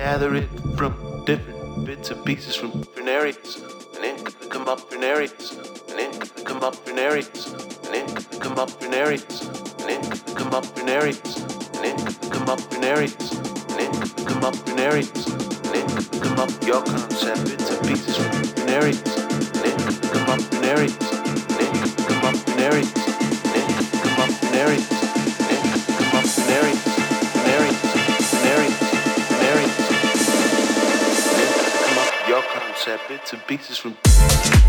gather it from different bits and pieces from different areas, and then come up different areas, and then come up different areas, and then come up different areas, and then come up different areas, and then come up different areas, and then come up different areas, and then come up your concept bits and pieces from different areas, and then come up different areas, and then come up different areas. pieces from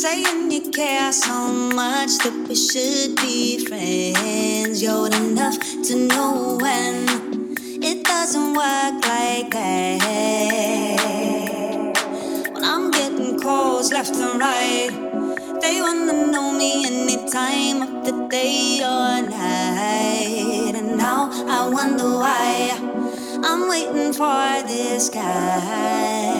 saying you care so much that we should be friends. You're old enough to know when it doesn't work like that. When I'm getting calls left and right, they wanna know me any time of the day or night. And now I wonder why I'm waiting for this guy.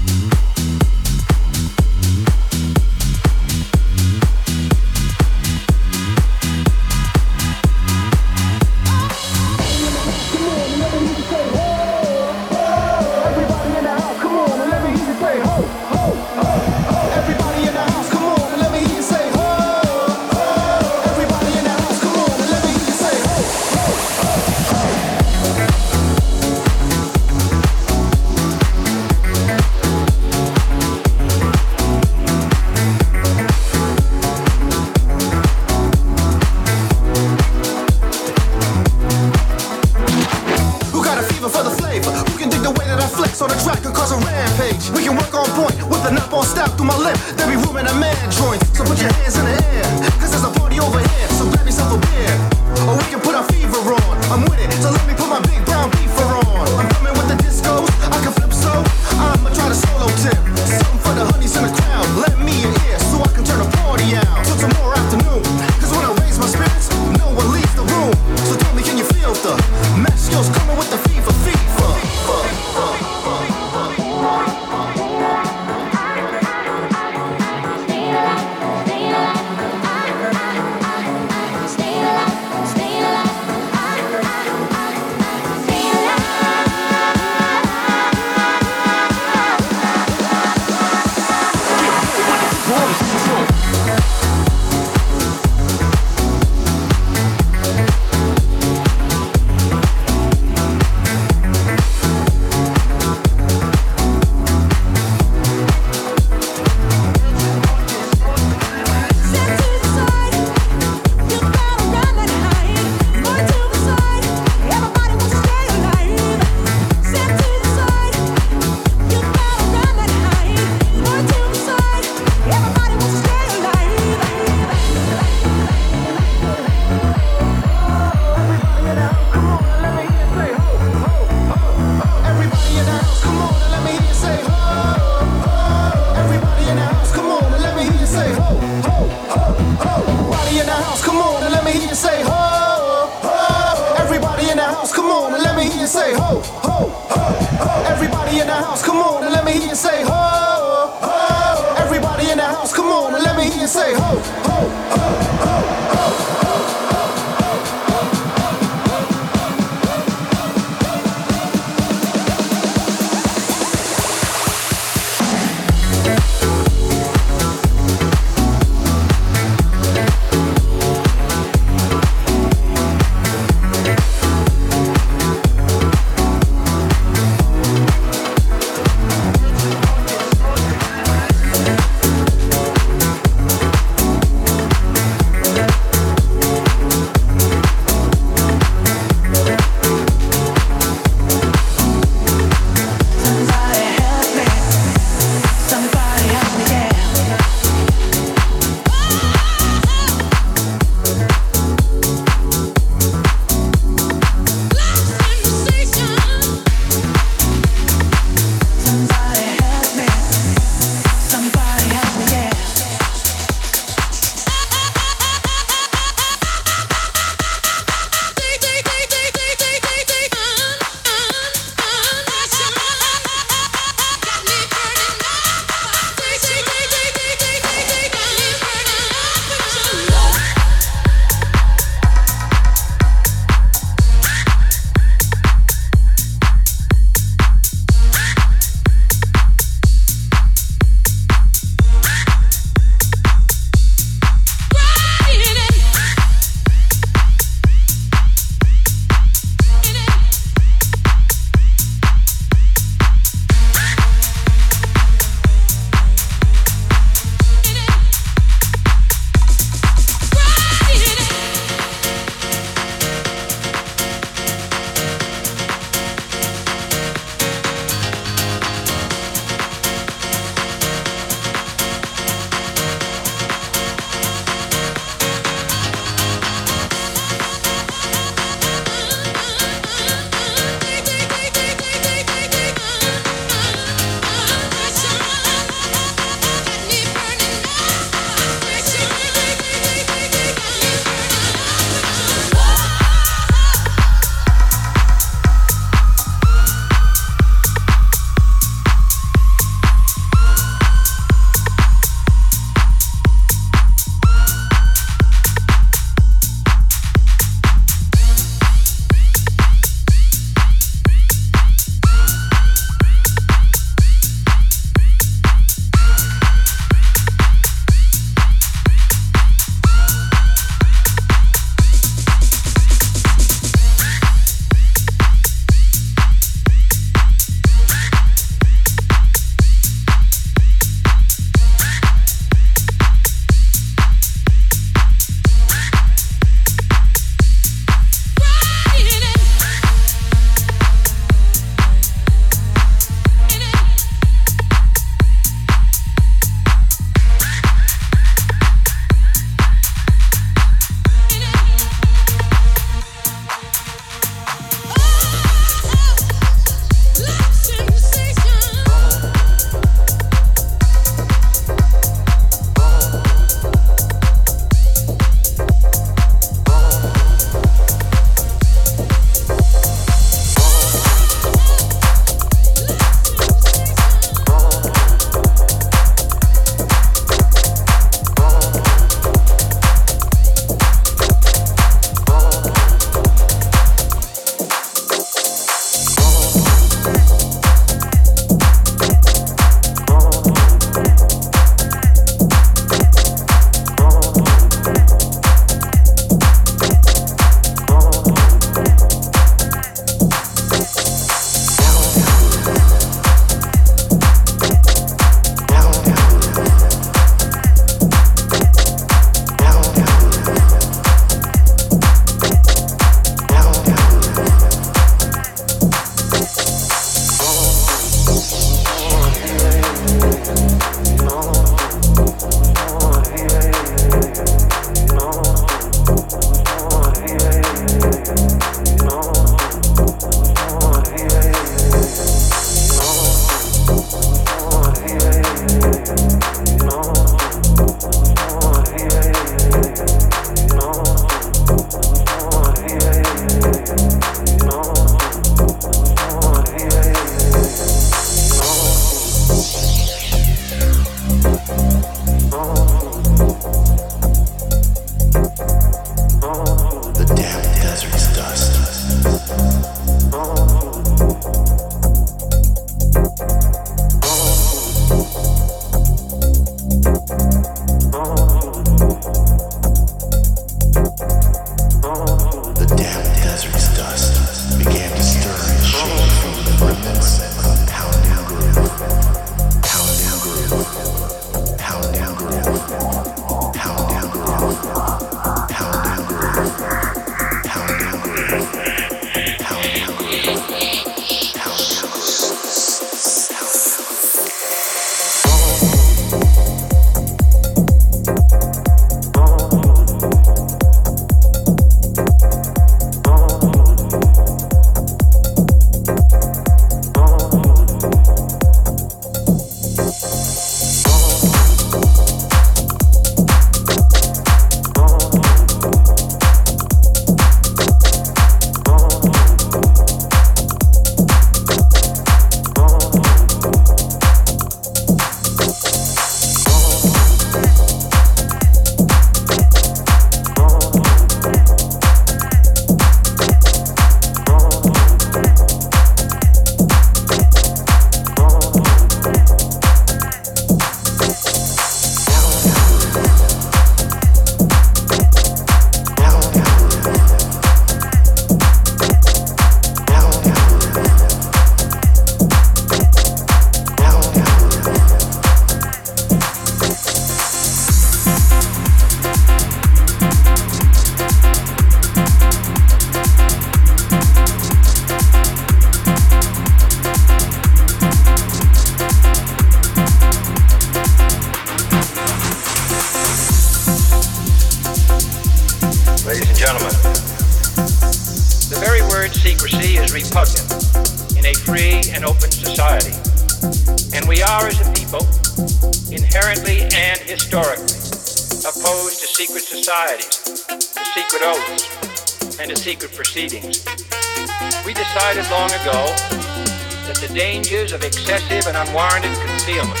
Excessive and unwarranted concealment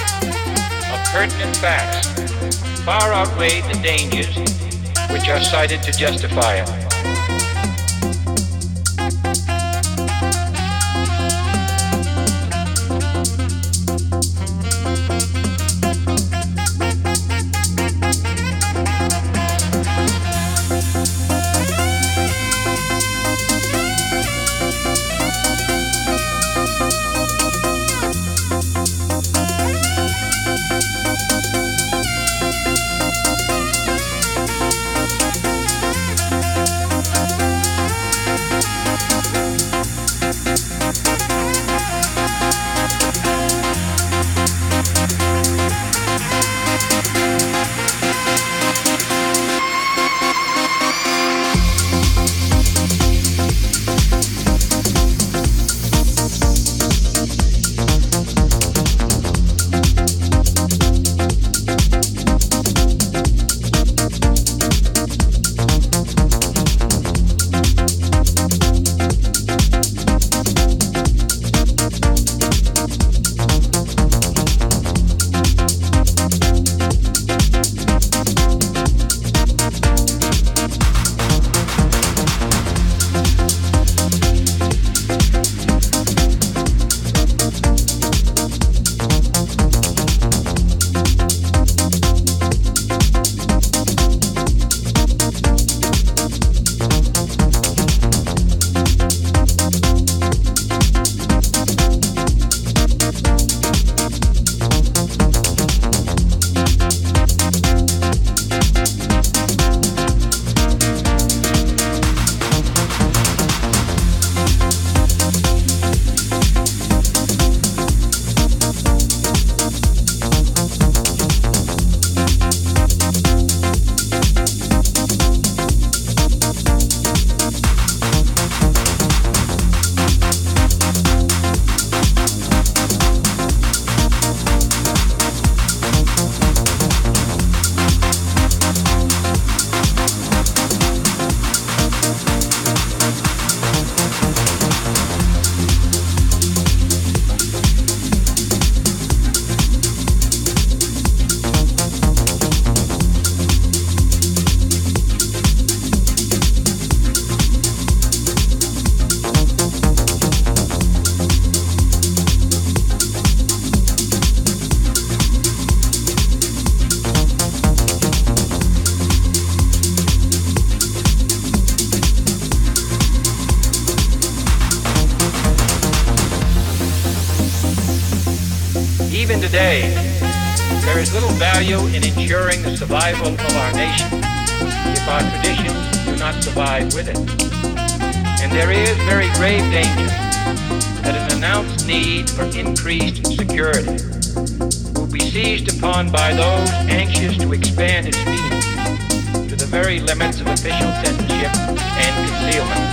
of pertinent facts far outweighed the dangers which are cited to justify it. Survival of our nation if our traditions do not survive with it. And there is very grave danger that an announced need for increased security will be seized upon by those anxious to expand its meaning to the very limits of official censorship and concealment.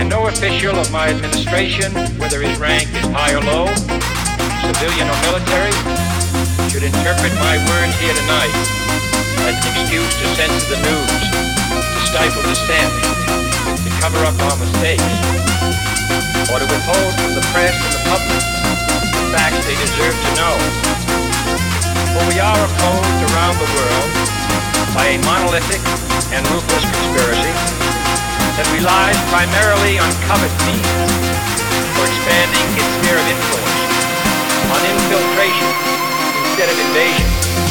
And no official of my administration, whether his rank is high or low, civilian or military, should interpret my words here tonight as an excuse to censor the news, to stifle dissent, to cover up our mistakes, or to withhold from the press and the public the facts they deserve to know. For we are opposed around the world by a monolithic and ruthless conspiracy that relies primarily on covert means for expanding its sphere of influence, on infiltration instead of invasion.